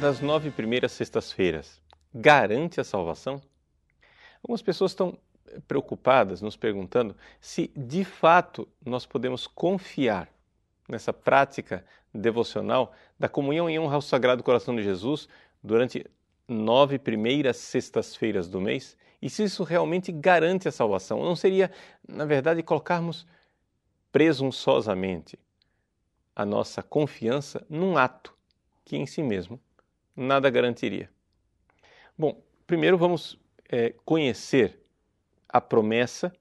nas nove primeiras sextas-feiras garante a salvação? Algumas pessoas estão preocupadas, nos perguntando se de fato nós podemos confiar nessa prática devocional da comunhão em honra ao Sagrado Coração de Jesus durante nove primeiras sextas-feiras do mês e se isso realmente garante a salvação. Não seria, na verdade, colocarmos presunçosamente a nossa confiança num ato que em si mesmo nada garantiria. Bom, primeiro vamos é, conhecer a promessa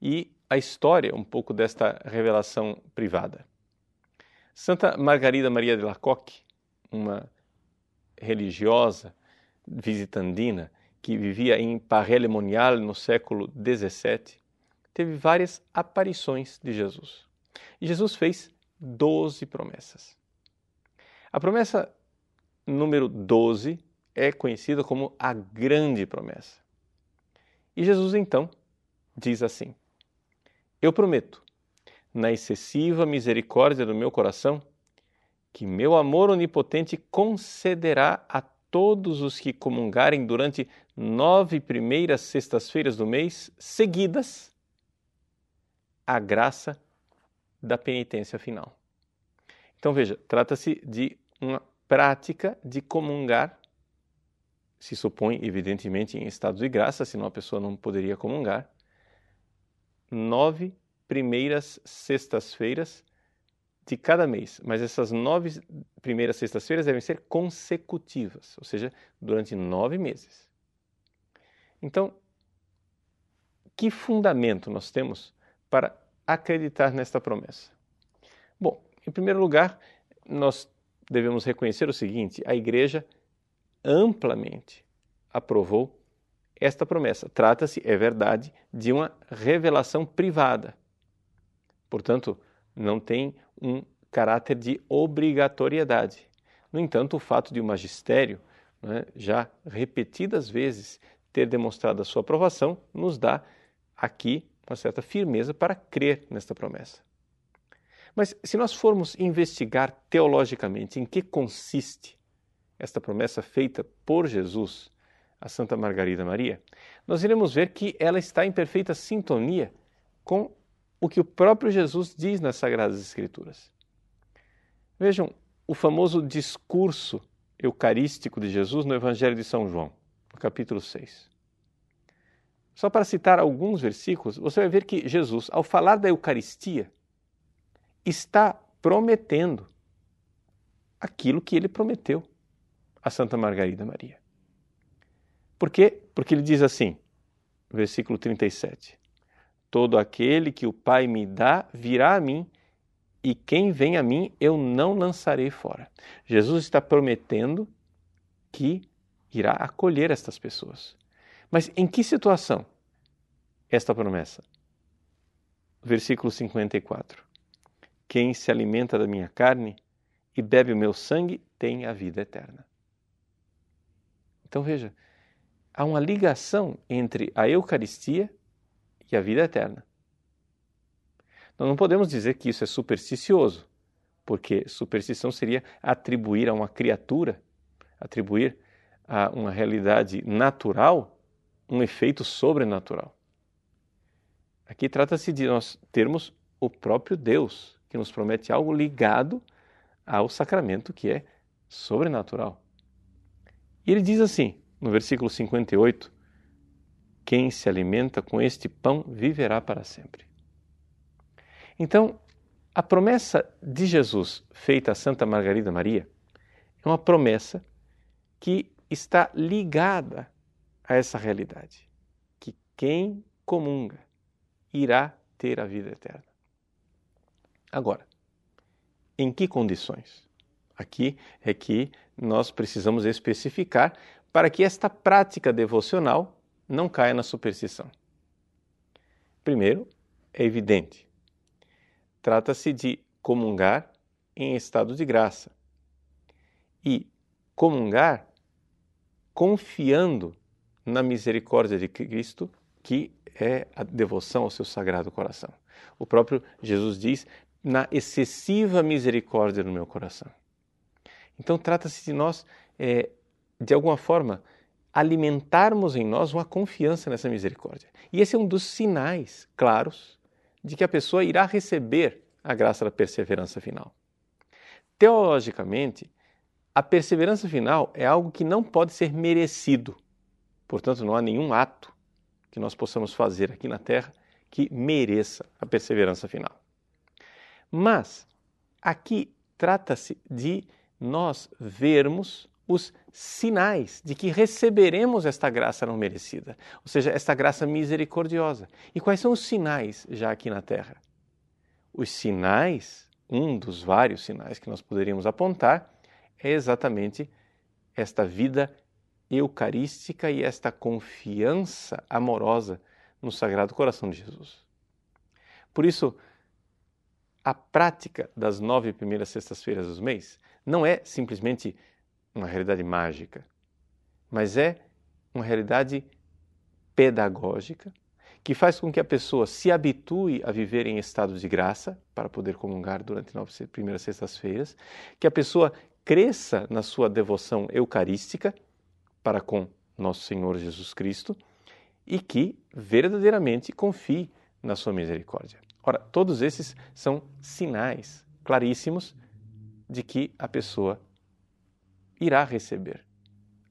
e a história um pouco desta revelação privada. Santa Margarida Maria de Lacoque, uma religiosa visitandina que vivia em Paris-le-Monial no século XVII, teve várias aparições de Jesus. E Jesus fez doze promessas. A promessa número 12 é conhecida como a grande promessa. E Jesus então diz assim: Eu prometo, na excessiva misericórdia do meu coração, que meu amor onipotente concederá a todos os que comungarem durante nove primeiras sextas-feiras do mês seguidas a graça da penitência final. Então veja, trata-se de uma prática de comungar, se supõe evidentemente em estado de graça, senão a pessoa não poderia comungar, nove primeiras sextas-feiras de cada mês, mas essas nove primeiras sextas-feiras devem ser consecutivas, ou seja, durante nove meses. Então, que fundamento nós temos para acreditar nesta promessa? Bom, em primeiro lugar, nós devemos reconhecer o seguinte: a Igreja amplamente aprovou esta promessa. Trata-se, é verdade, de uma revelação privada. Portanto, não tem um caráter de obrigatoriedade. No entanto, o fato de o magistério, né, já repetidas vezes, ter demonstrado a sua aprovação, nos dá aqui uma certa firmeza para crer nesta promessa. Mas se nós formos investigar teologicamente em que consiste esta promessa feita por Jesus a Santa Margarida Maria, nós iremos ver que ela está em perfeita sintonia com o que o próprio Jesus diz nas Sagradas Escrituras. Vejam o famoso discurso eucarístico de Jesus no Evangelho de São João, no capítulo 6. Só para citar alguns versículos, você vai ver que Jesus, ao falar da Eucaristia, está prometendo aquilo que ele prometeu a Santa Margarida Maria. Por quê? Porque ele diz assim, versículo 37. Todo aquele que o Pai me dá virá a mim, e quem vem a mim eu não lançarei fora. Jesus está prometendo que irá acolher estas pessoas. Mas em que situação esta promessa? Versículo 54. Quem se alimenta da minha carne e bebe o meu sangue tem a vida eterna. Então veja, há uma ligação entre a Eucaristia e a vida eterna. Nós não podemos dizer que isso é supersticioso, porque superstição seria atribuir a uma criatura, atribuir a uma realidade natural um efeito sobrenatural. Aqui trata-se de nós termos o próprio Deus, que nos promete algo ligado ao sacramento que é sobrenatural. E ele diz assim, no versículo 58, quem se alimenta com este pão viverá para sempre. Então, a promessa de Jesus feita a Santa Margarida Maria é uma promessa que está ligada a essa realidade, que quem comunga irá ter a vida eterna. Agora, em que condições? Aqui é que nós precisamos especificar para que esta prática devocional não caia na superstição. Primeiro, é evidente. Trata-se de comungar em estado de graça. E comungar confiando na misericórdia de Cristo, que é a devoção ao seu sagrado coração. O próprio Jesus diz: na excessiva misericórdia do meu coração. Então, trata-se de nós é, de alguma forma, alimentarmos em nós uma confiança nessa misericórdia. E esse é um dos sinais claros de que a pessoa irá receber a graça da perseverança final. Teologicamente, a perseverança final é algo que não pode ser merecido. Portanto, não há nenhum ato que nós possamos fazer aqui na Terra que mereça a perseverança final. Mas aqui trata-se de nós vermos os sinais de que receberemos esta graça não merecida, ou seja, esta graça misericordiosa. E quais são os sinais já aqui na Terra? Os sinais, um dos vários sinais que nós poderíamos apontar, é exatamente esta vida eucarística e esta confiança amorosa no Sagrado Coração de Jesus. Por isso, a prática das nove primeiras sextas-feiras do mês não é simplesmente uma realidade mágica, mas é uma realidade pedagógica que faz com que a pessoa se habitue a viver em estado de graça para poder comungar durante nove primeiras sextas-feiras, que a pessoa cresça na sua devoção eucarística para com nosso Senhor Jesus Cristo e que verdadeiramente confie na sua misericórdia. Ora, todos esses são sinais claríssimos de que a pessoa irá receber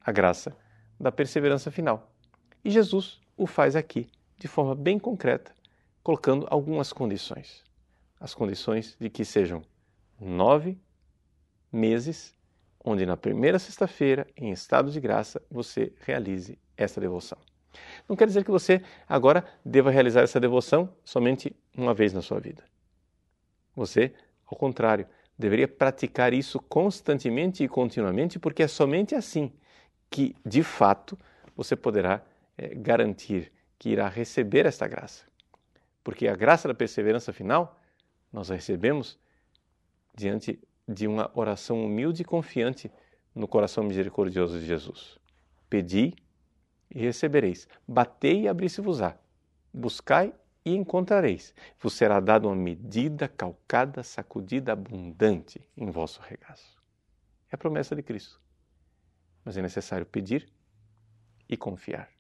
a graça da perseverança final. E Jesus o faz aqui de forma bem concreta, colocando algumas condições. As condições de que sejam nove meses, onde na primeira sexta-feira, em estado de graça, você realize essa devoção. Não quer dizer que você agora deva realizar essa devoção somente uma vez na sua vida. Você, ao contrário, deveria praticar isso constantemente e continuamente, porque é somente assim que, de fato, você poderá é, garantir que irá receber esta graça. Porque a graça da perseverança final nós a recebemos diante de uma oração humilde e confiante no coração misericordioso de Jesus. Pedi e recebereis. Batei e abri-se-vos-á. Buscai e encontrareis. Vos será dada uma medida calcada, sacudida, abundante em vosso regaço. É a promessa de Cristo. Mas é necessário pedir e confiar.